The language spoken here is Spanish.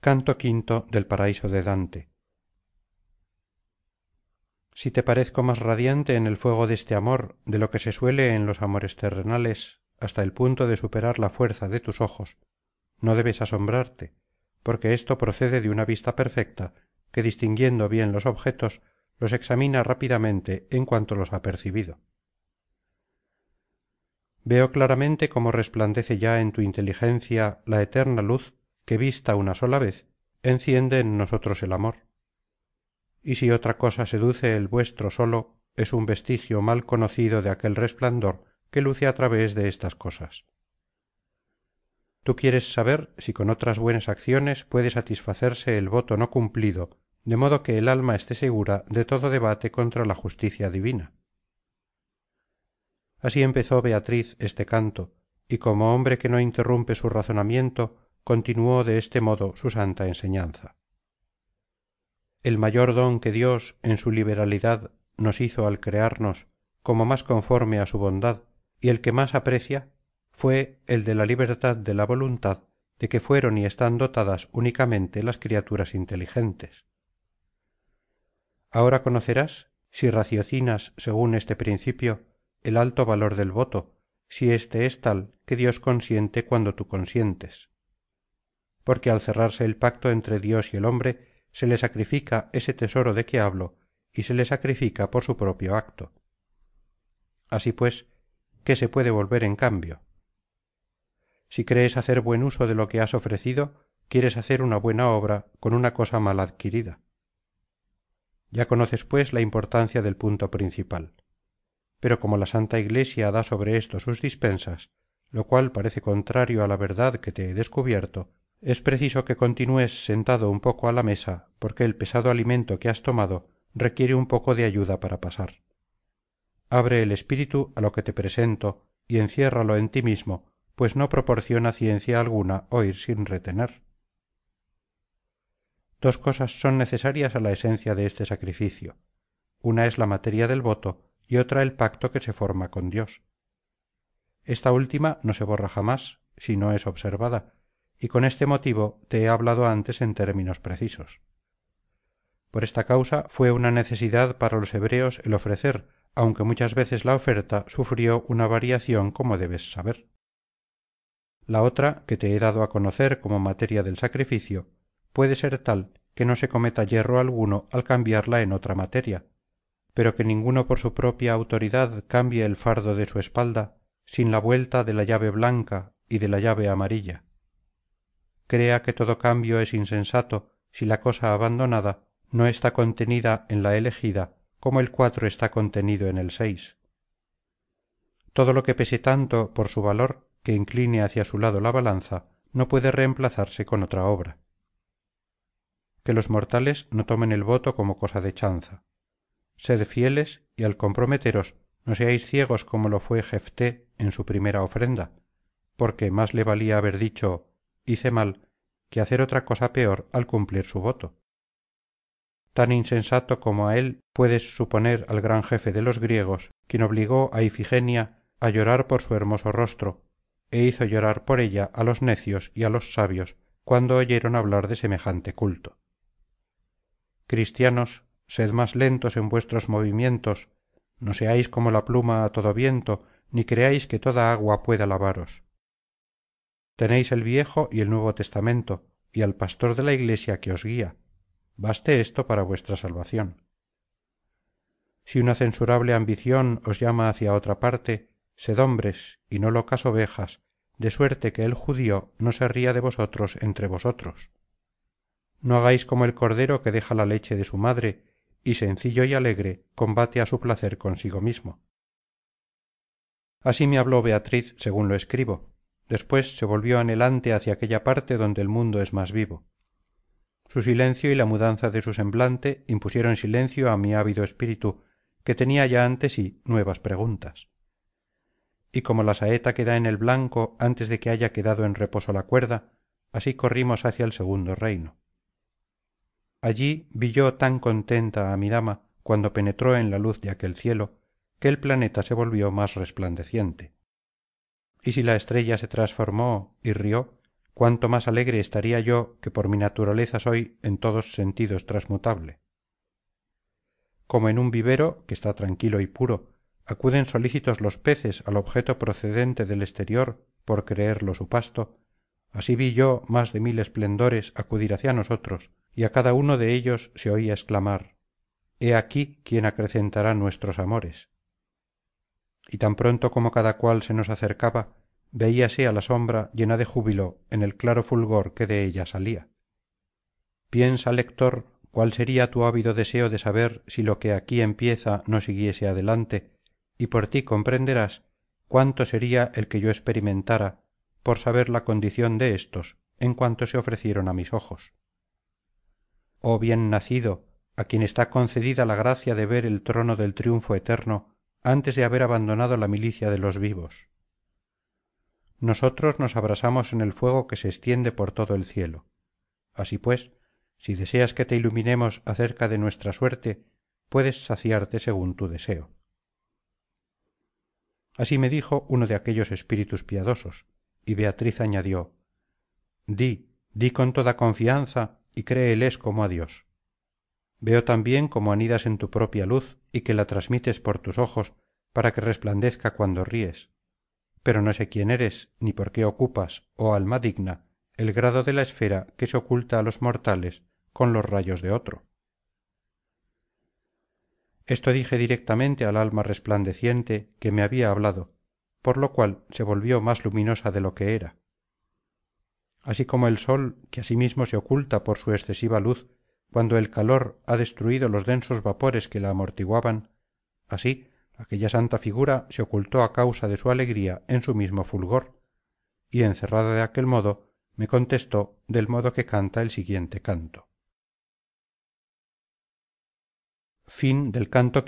canto v del paraíso de dante. Si te parezco más radiante en el fuego de este amor de lo que se suele en los amores terrenales hasta el punto de superar la fuerza de tus ojos no debes asombrarte porque esto procede de una vista perfecta que distinguiendo bien los objetos los examina rápidamente en cuanto los ha percibido. Veo claramente cómo resplandece ya en tu inteligencia la eterna luz que vista una sola vez enciende en nosotros el amor. Y si otra cosa seduce el vuestro sólo es un vestigio mal conocido de aquel resplandor que luce á través de estas cosas. Tú quieres saber si con otras buenas acciones puede satisfacerse el voto no cumplido de modo que el alma esté segura de todo debate contra la justicia divina. Así empezó beatriz este canto y como hombre que no interrumpe su razonamiento continuó de este modo su santa enseñanza. El mayor don que dios en su liberalidad nos hizo al crearnos como más conforme á su bondad y el que más aprecia fue el de la libertad de la voluntad de que fueron y están dotadas únicamente las criaturas inteligentes. Ahora conocerás si raciocinas según este principio el alto valor del voto si éste es tal que dios consiente cuando tú consientes porque al cerrarse el pacto entre dios y el hombre se le sacrifica ese tesoro de que hablo y se le sacrifica por su propio acto. Así pues qué se puede volver en cambio si crees hacer buen uso de lo que has ofrecido quieres hacer una buena obra con una cosa mal adquirida. Ya conoces pues la importancia del punto principal. Pero como la santa iglesia da sobre esto sus dispensas lo cual parece contrario á la verdad que te he descubierto es preciso que continúes sentado un poco á la mesa porque el pesado alimento que has tomado requiere un poco de ayuda para pasar. Abre el espíritu á lo que te presento y enciérralo en ti mismo pues no proporciona ciencia alguna oír sin retener. Dos cosas son necesarias a la esencia de este sacrificio. Una es la materia del voto y otra el pacto que se forma con dios. Esta última no se borra jamás si no es observada y con este motivo te he hablado antes en términos precisos. Por esta causa fue una necesidad para los hebreos el ofrecer aunque muchas veces la oferta sufrió una variación como debes saber. La otra que te he dado a conocer como materia del sacrificio puede ser tal que no se cometa yerro alguno al cambiarla en otra materia pero que ninguno por su propia autoridad cambie el fardo de su espalda sin la vuelta de la llave blanca y de la llave amarilla crea que todo cambio es insensato si la cosa abandonada no está contenida en la elegida como el cuatro está contenido en el seis. Todo lo que pese tanto por su valor que incline hacia su lado la balanza no puede reemplazarse con otra obra. Que los mortales no tomen el voto como cosa de chanza. Sed fieles y al comprometeros no seáis ciegos como lo fue jefté en su primera ofrenda porque más le valía haber dicho hice mal que hacer otra cosa peor al cumplir su voto. Tan insensato como a él puedes suponer al gran jefe de los griegos quien obligó a ifigenia a llorar por su hermoso rostro e hizo llorar por ella a los necios y a los sabios cuando oyeron hablar de semejante culto. Cristianos sed más lentos en vuestros movimientos no seáis como la pluma a todo viento ni creáis que toda agua pueda lavaros tenéis el viejo y el nuevo testamento y al pastor de la iglesia que os guía. Baste esto para vuestra salvación. Si una censurable ambición os llama hacia otra parte sed hombres y no locas ovejas de suerte que el judío no se ría de vosotros entre vosotros. No hagáis como el cordero que deja la leche de su madre y sencillo y alegre combate a su placer consigo mismo. Así me habló beatriz según lo escribo después se volvió anhelante hacia aquella parte donde el mundo es más vivo. Su silencio y la mudanza de su semblante impusieron silencio a mi ávido espíritu que tenía ya ante sí nuevas preguntas. Y como la saeta queda en el blanco antes de que haya quedado en reposo la cuerda así corrimos hacia el segundo reino. Allí vi yo tan contenta a mi dama cuando penetró en la luz de aquel cielo que el planeta se volvió más resplandeciente y si la estrella se transformó y rió cuánto más alegre estaría yo que por mi naturaleza soy en todos sentidos transmutable. Como en un vivero que está tranquilo y puro acuden solícitos los peces al objeto procedente del exterior por creerlo su pasto. Así vi yo más de mil esplendores acudir hacia nosotros y a cada uno de ellos se oía exclamar he aquí quien acrecentará nuestros amores y tan pronto como cada cual se nos acercaba veíase a la sombra llena de júbilo en el claro fulgor que de ella salía. Piensa lector cuál sería tu ávido deseo de saber si lo que aquí empieza no siguiese adelante y por ti comprenderás cuánto sería el que yo experimentara por saber la condición de éstos en cuanto se ofrecieron a mis ojos. Oh bien nacido a quien está concedida la gracia de ver el trono del triunfo eterno antes de haber abandonado la milicia de los vivos. Nosotros nos abrasamos en el fuego que se extiende por todo el cielo. Así pues si deseas que te iluminemos acerca de nuestra suerte puedes saciarte según tu deseo. Así me dijo uno de aquellos espíritus piadosos y beatriz añadió di di con toda confianza y créeles como a dios veo también cómo anidas en tu propia luz y que la transmites por tus ojos para que resplandezca cuando ríes. Pero no sé quién eres ni por qué ocupas oh alma digna el grado de la esfera que se oculta a los mortales con los rayos de otro. Esto dije directamente al alma resplandeciente que me había hablado por lo cual se volvió más luminosa de lo que era. Así como el sol que asimismo se oculta por su excesiva luz cuando el calor ha destruido los densos vapores que la amortiguaban así aquella santa figura se ocultó a causa de su alegría en su mismo fulgor y encerrada de aquel modo me contestó del modo que canta el siguiente canto. Canto